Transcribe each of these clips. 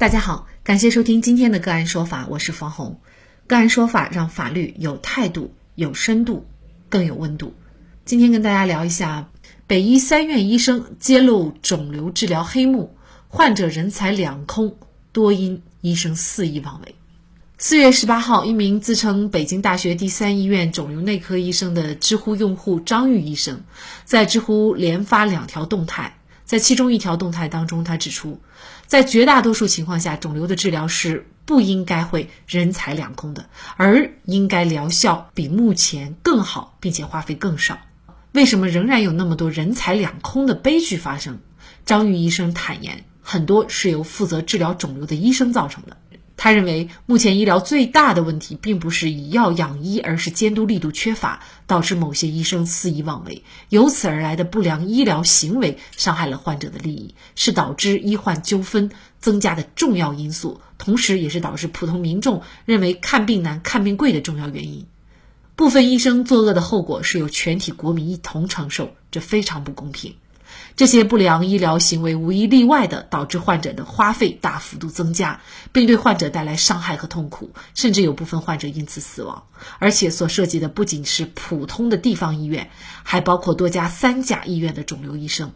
大家好，感谢收听今天的个案说法，我是方红。个案说法让法律有态度、有深度、更有温度。今天跟大家聊一下，北医三院医生揭露肿瘤治疗黑幕，患者人财两空，多因医生肆意妄为。四月十八号，一名自称北京大学第三医院肿瘤内科医生的知乎用户张玉医生，在知乎连发两条动态。在其中一条动态当中，他指出，在绝大多数情况下，肿瘤的治疗是不应该会人财两空的，而应该疗效比目前更好，并且花费更少。为什么仍然有那么多人财两空的悲剧发生？张玉医生坦言，很多是由负责治疗肿瘤的医生造成的。他认为，目前医疗最大的问题并不是以药养医，而是监督力度缺乏，导致某些医生肆意妄为，由此而来的不良医疗行为伤害了患者的利益，是导致医患纠纷增加的重要因素，同时也是导致普通民众认为看病难、看病贵的重要原因。部分医生作恶的后果是由全体国民一同承受，这非常不公平。这些不良医疗行为无一例外地导致患者的花费大幅度增加，并对患者带来伤害和痛苦，甚至有部分患者因此死亡。而且所涉及的不仅是普通的地方医院，还包括多家三甲医院的肿瘤医生，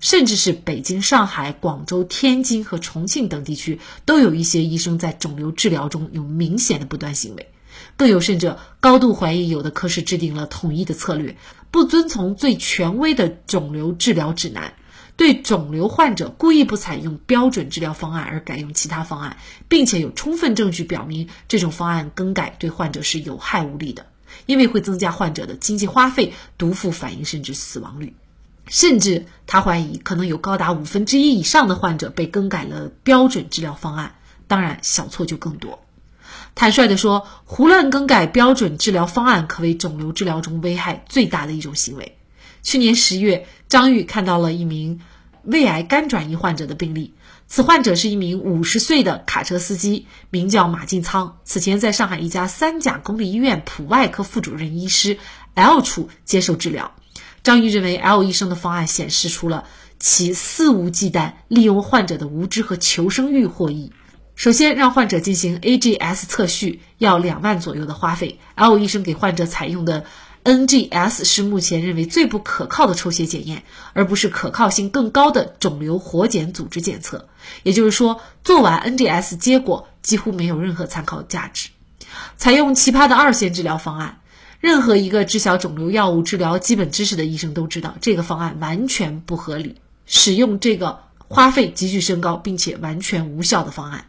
甚至是北京、上海、广州、天津和重庆等地区都有一些医生在肿瘤治疗中有明显的不端行为。更有甚者，高度怀疑有的科室制定了统一的策略，不遵从最权威的肿瘤治疗指南，对肿瘤患者故意不采用标准治疗方案而改用其他方案，并且有充分证据表明这种方案更改对患者是有害无利的，因为会增加患者的经济花费、毒副反应甚至死亡率。甚至他怀疑可能有高达五分之一以上的患者被更改了标准治疗方案，当然小错就更多。坦率地说，胡乱更改标准治疗方案可谓肿瘤治疗中危害最大的一种行为。去年十月，张玉看到了一名胃癌肝转移患者的病例。此患者是一名五十岁的卡车司机，名叫马进仓。此前在上海一家三甲公立医院普外科副主任医师 L 处接受治疗。张玉认为 L 医生的方案显示出了其肆无忌惮利用患者的无知和求生欲获益。首先，让患者进行 AGS 测序，要两万左右的花费。L 医生给患者采用的 NGS 是目前认为最不可靠的抽血检验，而不是可靠性更高的肿瘤活检组织检测。也就是说，做完 NGS 结果几乎没有任何参考价值。采用奇葩的二线治疗方案，任何一个知晓肿瘤药物治疗基本知识的医生都知道，这个方案完全不合理，使用这个花费急剧升高并且完全无效的方案。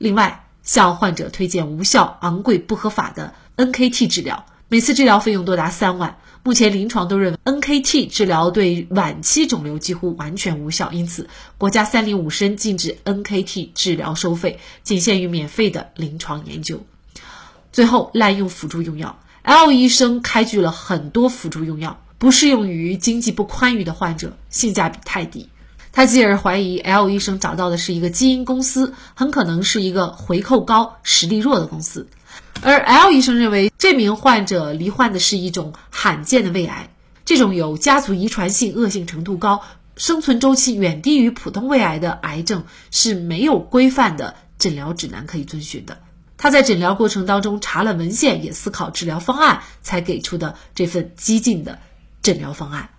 另外，向患者推荐无效、昂贵、不合法的 NKT 治疗，每次治疗费用多达三万。目前临床都认为 NKT 治疗对晚期肿瘤几乎完全无效，因此国家三零五申禁止 NKT 治疗收费，仅限于免费的临床研究。最后，滥用辅助用药，L 医生开具了很多辅助用药，不适用于经济不宽裕的患者，性价比太低。他继而怀疑 L 医生找到的是一个基因公司，很可能是一个回扣高、实力弱的公司。而 L 医生认为，这名患者罹患的是一种罕见的胃癌，这种有家族遗传性、恶性程度高、生存周期远低于普通胃癌的癌症是没有规范的诊疗指南可以遵循的。他在诊疗过程当中查了文献，也思考治疗方案，才给出的这份激进的诊疗方案。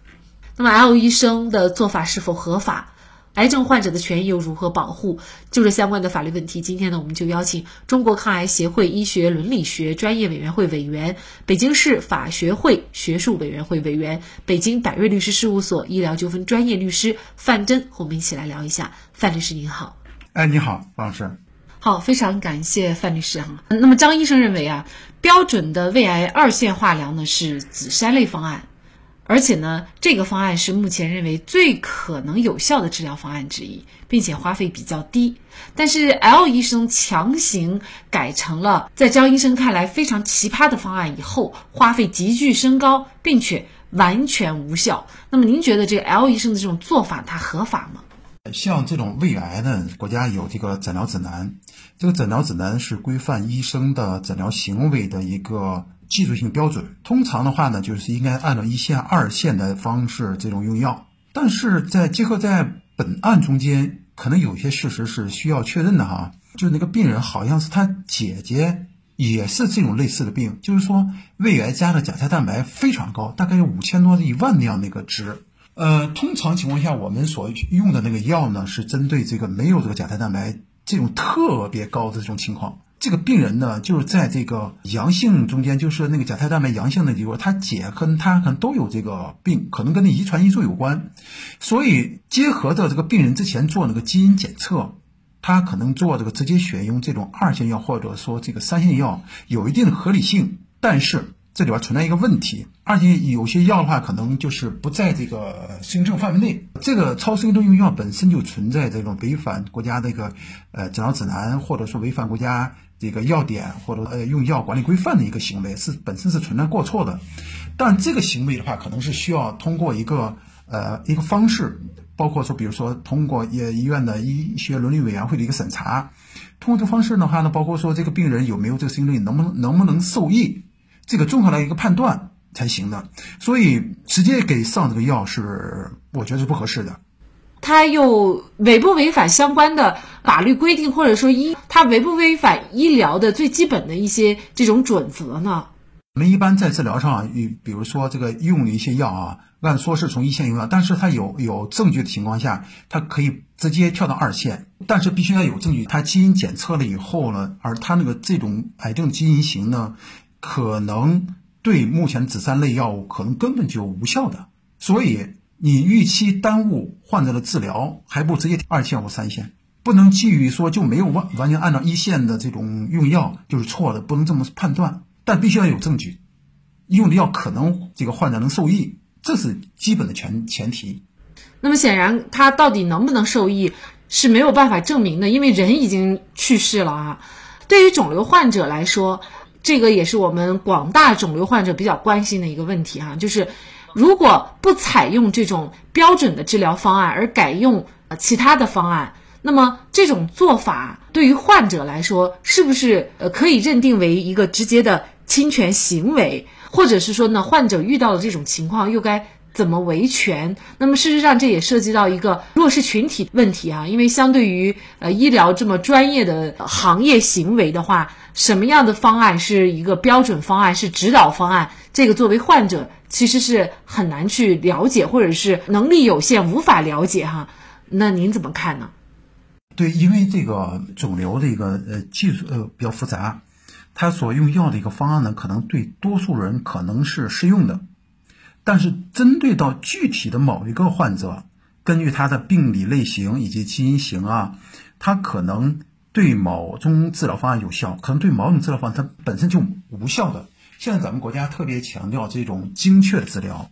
那么，L 医生的做法是否合法？癌症患者的权益又如何保护？就这相关的法律问题，今天呢，我们就邀请中国抗癌协会医学伦理学专业委员会委员、北京市法学会学术委员会委员、北京百瑞律师事务所医疗纠纷专业律师范真和我们一起来聊一下。范律师您好，哎，你好，王老师，好，非常感谢范律师哈。那么张医生认为啊，标准的胃癌二线化疗呢是紫杉类方案。而且呢，这个方案是目前认为最可能有效的治疗方案之一，并且花费比较低。但是 L 医生强行改成了在张医生看来非常奇葩的方案以后，花费急剧升高，并且完全无效。那么您觉得这个 L 医生的这种做法它合法吗？像这种胃癌呢，国家有这个诊疗指南，这个诊疗指南是规范医生的诊疗行为的一个。技术性标准，通常的话呢，就是应该按照一线、二线的方式这种用药。但是在结合在本案中间可能有些事实是需要确认的哈。就是那个病人好像是他姐姐也是这种类似的病，就是说胃癌加的甲胎蛋白非常高，大概有五千多一万那样的一个值。呃，通常情况下，我们所用的那个药呢，是针对这个没有这个甲胎蛋白这种特别高的这种情况。这个病人呢，就是在这个阳性中间，就是那个甲胎蛋白阳性的地方，他姐跟他可能都有这个病，可能跟那遗传因素有关。所以结合着这个病人之前做那个基因检测，他可能做这个直接选用这种二线药或者说这个三线药，有一定的合理性，但是。这里边存在一个问题，而且有些药的话，可能就是不在这个适应症范围内。这个超适应症用药本身就存在这种违反国家这个呃诊疗指南，或者说违反国家这个药典或者呃用药管理规范的一个行为，是本身是存在过错的。但这个行为的话，可能是需要通过一个呃一个方式，包括说，比如说通过医医院的医学伦理委员会的一个审查，通过这个方式的话呢，包括说这个病人有没有这个适应症，能不能能不能受益。这个综合的一个判断才行的，所以直接给上这个药是我觉得是不合适的。他又违不违反相关的法律规定，或者说医他违不违反医疗的最基本的一些这种准则呢？我们一般在治疗上，比如说这个用的一些药啊，按说是从一线用药，但是它有有证据的情况下，它可以直接跳到二线，但是必须要有证据，它基因检测了以后呢，而它那个这种癌症基因型呢。可能对目前紫杉类药物可能根本就无效的，所以你预期耽误患者的治疗，还不直接二线或三线，不能基于说就没有完完全按照一线的这种用药就是错的，不能这么判断，但必须要有证据，用的药可能这个患者能受益，这是基本的前前提。那么显然他到底能不能受益是没有办法证明的，因为人已经去世了啊。对于肿瘤患者来说。这个也是我们广大肿瘤患者比较关心的一个问题哈，就是如果不采用这种标准的治疗方案，而改用其他的方案，那么这种做法对于患者来说，是不是呃可以认定为一个直接的侵权行为？或者是说呢，患者遇到了这种情况又该怎么维权？那么事实上，这也涉及到一个弱势群体问题哈，因为相对于呃医疗这么专业的行业行为的话。什么样的方案是一个标准方案，是指导方案？这个作为患者其实是很难去了解，或者是能力有限无法了解哈。那您怎么看呢？对，因为这个肿瘤的一个呃技术呃比较复杂，它所用药的一个方案呢，可能对多数人可能是适用的，但是针对到具体的某一个患者，根据他的病理类型以及基因型啊，他可能。对某种治疗方案有效，可能对某种治疗方案它本身就无效的。现在咱们国家特别强调这种精确治疗，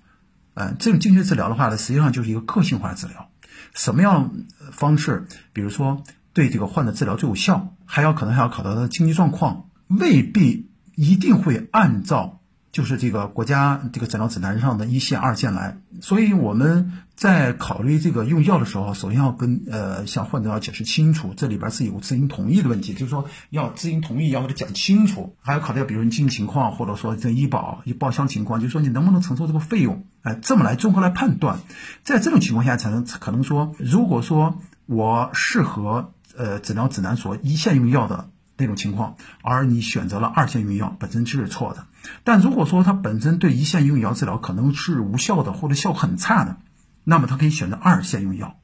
嗯，这种精确治疗的话呢，实际上就是一个个性化治疗。什么样方式，比如说对这个患者治疗最有效，还要可能还要考虑他的经济状况，未必一定会按照。就是这个国家这个诊疗指南上的一线、二线来，所以我们在考虑这个用药的时候，首先要跟呃向患者要解释清楚，这里边是有知情同意的问题，就是说要知情同意，要给他讲清楚，还要考虑比如你经济情况，或者说这医保、一报销情况，就是说你能不能承受这个费用，哎，这么来综合来判断，在这种情况下才能可能说，如果说我适合呃诊疗指南所一线用药的。那种情况，而你选择了二线用药，本身就是错的。但如果说它本身对一线用药治疗可能是无效的，或者效果很差的，那么它可以选择二线用药。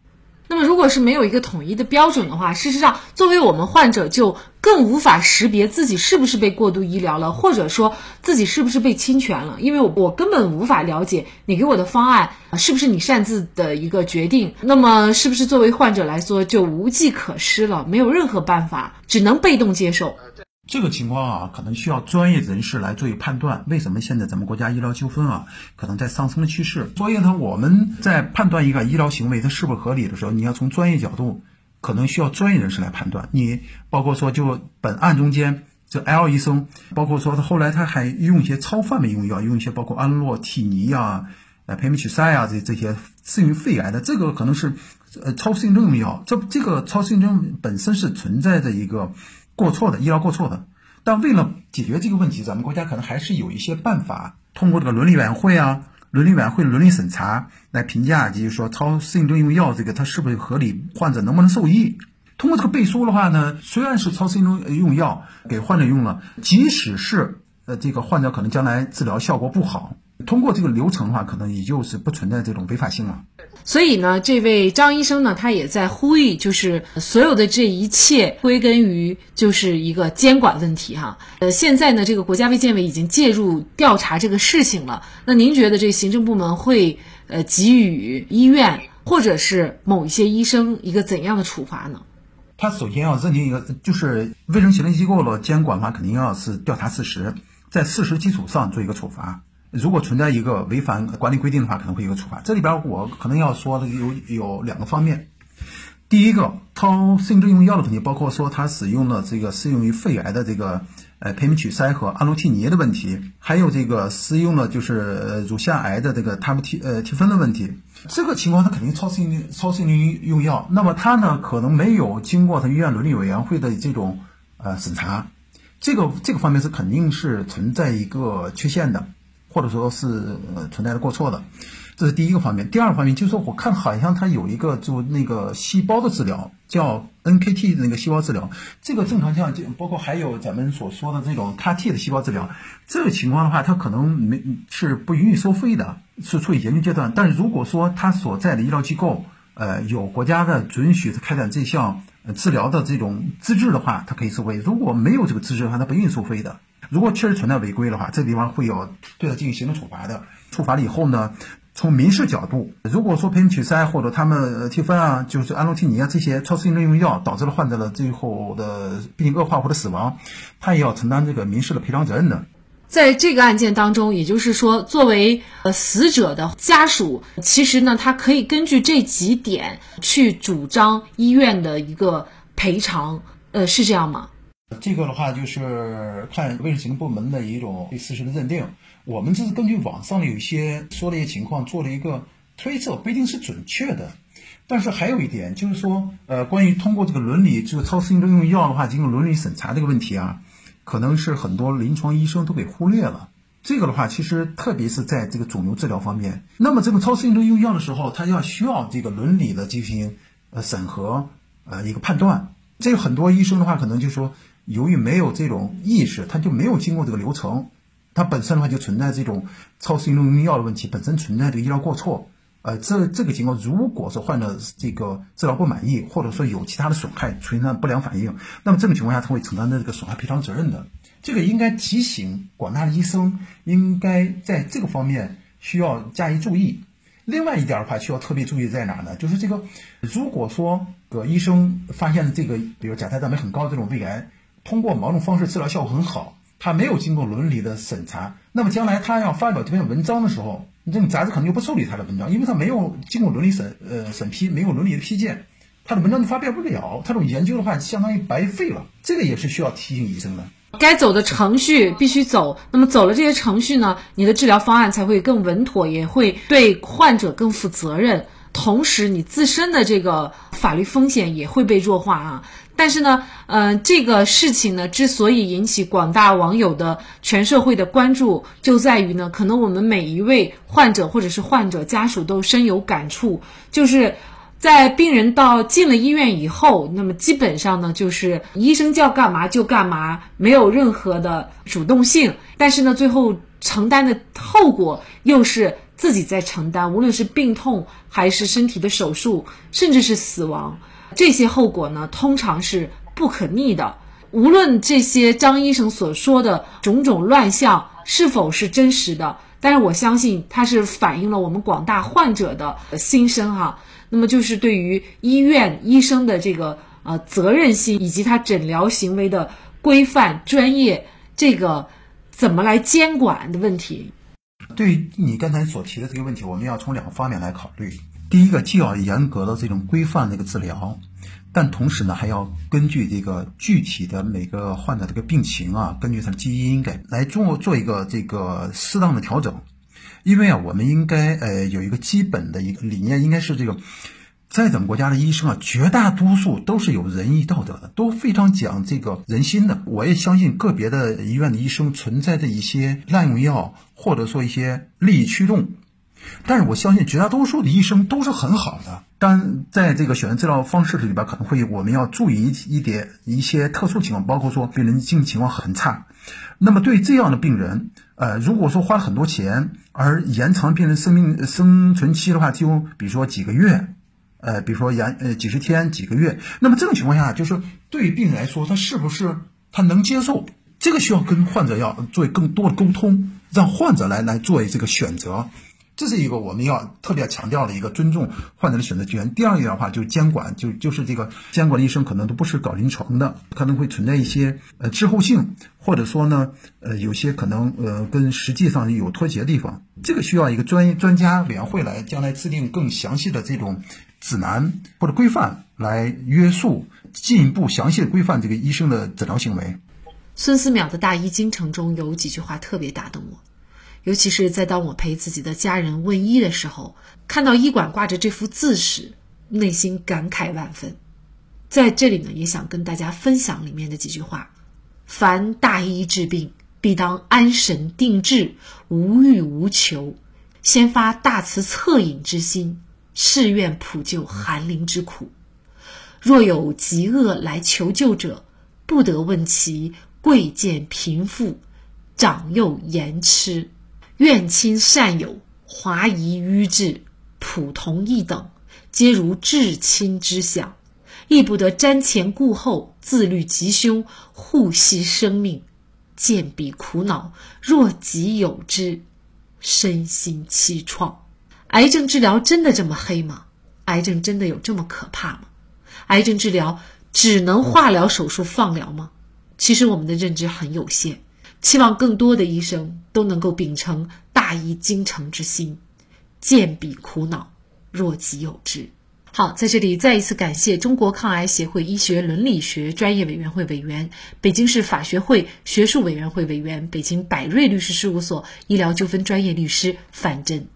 那么，如果是没有一个统一的标准的话，事实上，作为我们患者就更无法识别自己是不是被过度医疗了，或者说自己是不是被侵权了，因为我根本无法了解你给我的方案是不是你擅自的一个决定。那么，是不是作为患者来说就无计可施了，没有任何办法，只能被动接受？这个情况啊，可能需要专业人士来做一判断。为什么现在咱们国家医疗纠纷啊，可能在上升的趋势？所以呢，我们在判断一个医疗行为它是否合理的时候，你要从专业角度，可能需要专业人士来判断。你包括说，就本案中间，这 L 医生，包括说他后来他还用一些超范围用药，用一些包括安洛替尼啊、呃培美曲塞啊这这些适应肺癌的，这个可能是呃超适应症用药。这这个超适应症本身是存在着一个。过错的医疗过错的，但为了解决这个问题，咱们国家可能还是有一些办法，通过这个伦理委员会啊、伦理委员会伦理审查来评价，就是说超适应症用药这个它是不是合理，患者能不能受益。通过这个背书的话呢，虽然是超适应症用药给患者用了，即使是呃这个患者可能将来治疗效果不好。通过这个流程的话，可能也就是不存在这种违法性了。所以呢，这位张医生呢，他也在呼吁，就是所有的这一切归根于就是一个监管问题哈。呃，现在呢，这个国家卫健委已经介入调查这个事情了。那您觉得这行政部门会呃给予医院或者是某一些医生一个怎样的处罚呢？他首先要认定一个，就是卫生行政机构的监管的话，肯定要是调查事实，在事实基础上做一个处罚。如果存在一个违反管理规定的话，可能会有个处罚。这里边我可能要说的有有两个方面。第一个，超适应症用药的问题，包括说他使用了这个适用于肺癌的这个呃培美曲塞和阿洛替尼的问题，还有这个适用了就是乳腺癌的这个他们替呃替芬的问题。这个情况它肯定超适应超适应用药，那么它呢可能没有经过它医院伦理委员会的这种呃审查，这个这个方面是肯定是存在一个缺陷的。或者说是呃存在的过错的，这是第一个方面。第二个方面就是说，我看好像它有一个就那个细胞的治疗，叫 NKT 的那个细胞治疗。这个正常像就包括还有咱们所说的这种 CAR-T 的细胞治疗，这个情况的话，它可能没是不允许收费的，是处于研究阶段。但如果说它所在的医疗机构，呃，有国家的准许开展这项治疗的这种资质的话，它可以收费；如果没有这个资质的话，它不允许收费的。如果确实存在违规的话，这地方会有对他进行行政处罚的。处罚了以后呢，从民事角度，如果说培美曲塞或者他们替芬啊，就是安洛替尼啊这些超适应症用药导致了患者的最后的病情恶化或者死亡，他也要承担这个民事的赔偿责任的。在这个案件当中，也就是说，作为呃死者的家属，其实呢，他可以根据这几点去主张医院的一个赔偿，呃，是这样吗？这个的话就是看卫生行政部门的一种对事实的认定。我们这是根据网上的有一些说的一些情况做了一个推测，不一定是准确的。但是还有一点就是说，呃，关于通过这个伦理这个超适应症用药的话进行伦理审查这个问题啊，可能是很多临床医生都给忽略了。这个的话，其实特别是在这个肿瘤治疗方面，那么这个超适应症用药的时候，它要需要这个伦理的进行呃审核呃一个判断。这个很多医生的话，可能就说。由于没有这种意识，他就没有经过这个流程，它本身的话就存在这种超适应症用药的问题，本身存在这个医疗过错。呃，这这个情况，如果说患者这个治疗不满意，或者说有其他的损害，出现不良反应，那么这种情况下他会承担的这个损害赔偿责任的。这个应该提醒广大的医生，应该在这个方面需要加以注意。另外一点的话，需要特别注意在哪呢？就是这个，如果说个医生发现这个，比如甲胎蛋白很高这种胃癌。通过某种方式治疗效果很好，他没有经过伦理的审查，那么将来他要发表这篇文章的时候，你这种杂志可能就不受理他的文章，因为他没有经过伦理审呃审批，没有伦理的批件，他的文章就发表不了，他这种研究的话相当于白费了，这个也是需要提醒医生的。该走的程序必须走，那么走了这些程序呢，你的治疗方案才会更稳妥，也会对患者更负责任，同时你自身的这个法律风险也会被弱化啊。但是呢，嗯，这个事情呢，之所以引起广大网友的全社会的关注，就在于呢，可能我们每一位患者或者是患者家属都深有感触，就是在病人到进了医院以后，那么基本上呢，就是医生叫干嘛就干嘛，没有任何的主动性。但是呢，最后承担的后果又是自己在承担，无论是病痛还是身体的手术，甚至是死亡。这些后果呢，通常是不可逆的。无论这些张医生所说的种种乱象是否是真实的，但是我相信它是反映了我们广大患者的心声哈。那么就是对于医院医生的这个呃责任心以及他诊疗行为的规范专业，这个怎么来监管的问题。对于你刚才所提的这个问题，我们要从两个方面来考虑。第一个，既要严格的这种规范这个治疗，但同时呢，还要根据这个具体的每个患者这个病情啊，根据他的基因给来做做一个这个适当的调整。因为啊，我们应该呃有一个基本的一个理念，应该是这个，在咱们国家的医生啊，绝大多数都是有仁义道德的，都非常讲这个人心的。我也相信个别的医院的医生存在着一些滥用药，或者说一些利益驱动。但是我相信绝大多数的医生都是很好的。但在这个选择治疗方式里边，可能会我们要注意一一点一些特殊情况，包括说病人经济情况很差。那么对这样的病人，呃，如果说花了很多钱而延长病人生命生存期的话，就比如说几个月，呃，比如说延呃几十天、几个月，那么这种情况下，就是对病人来说，他是不是他能接受？这个需要跟患者要做更多的沟通，让患者来来做这个选择。这是一个我们要特别强调的一个尊重患者的选择权。第二个的话，就监管，就就是这个监管的医生可能都不是搞临床的，可能会存在一些呃滞后性，或者说呢，呃有些可能呃跟实际上有脱节的地方。这个需要一个专专家委员会来将来制定更详细的这种指南或者规范来约束，进一步详细的规范这个医生的诊疗行为。孙思邈的大医精诚中有几句话特别打动我。尤其是在当我陪自己的家人问医的时候，看到医馆挂着这幅字时，内心感慨万分。在这里呢，也想跟大家分享里面的几句话：凡大医治病，必当安神定志，无欲无求，先发大慈恻隐之心，誓愿普救寒林之苦。若有疾厄来求救者，不得问其贵贱贫富，长幼言痴。愿亲善友，华夷愚智，普同一等，皆如至亲之想，亦不得瞻前顾后，自虑吉凶，护惜生命。见彼苦恼，若己有之，身心凄怆。癌症治疗真的这么黑吗？癌症真的有这么可怕吗？癌症治疗只能化疗、手术、放疗吗？其实我们的认知很有限。希望更多的医生都能够秉承大医精诚之心，见彼苦恼，若己有之。好，在这里再一次感谢中国抗癌协会医学伦理学专业委员会委员、北京市法学会学术委员会委员、北京百瑞律师事务所医疗纠纷专业律师范真。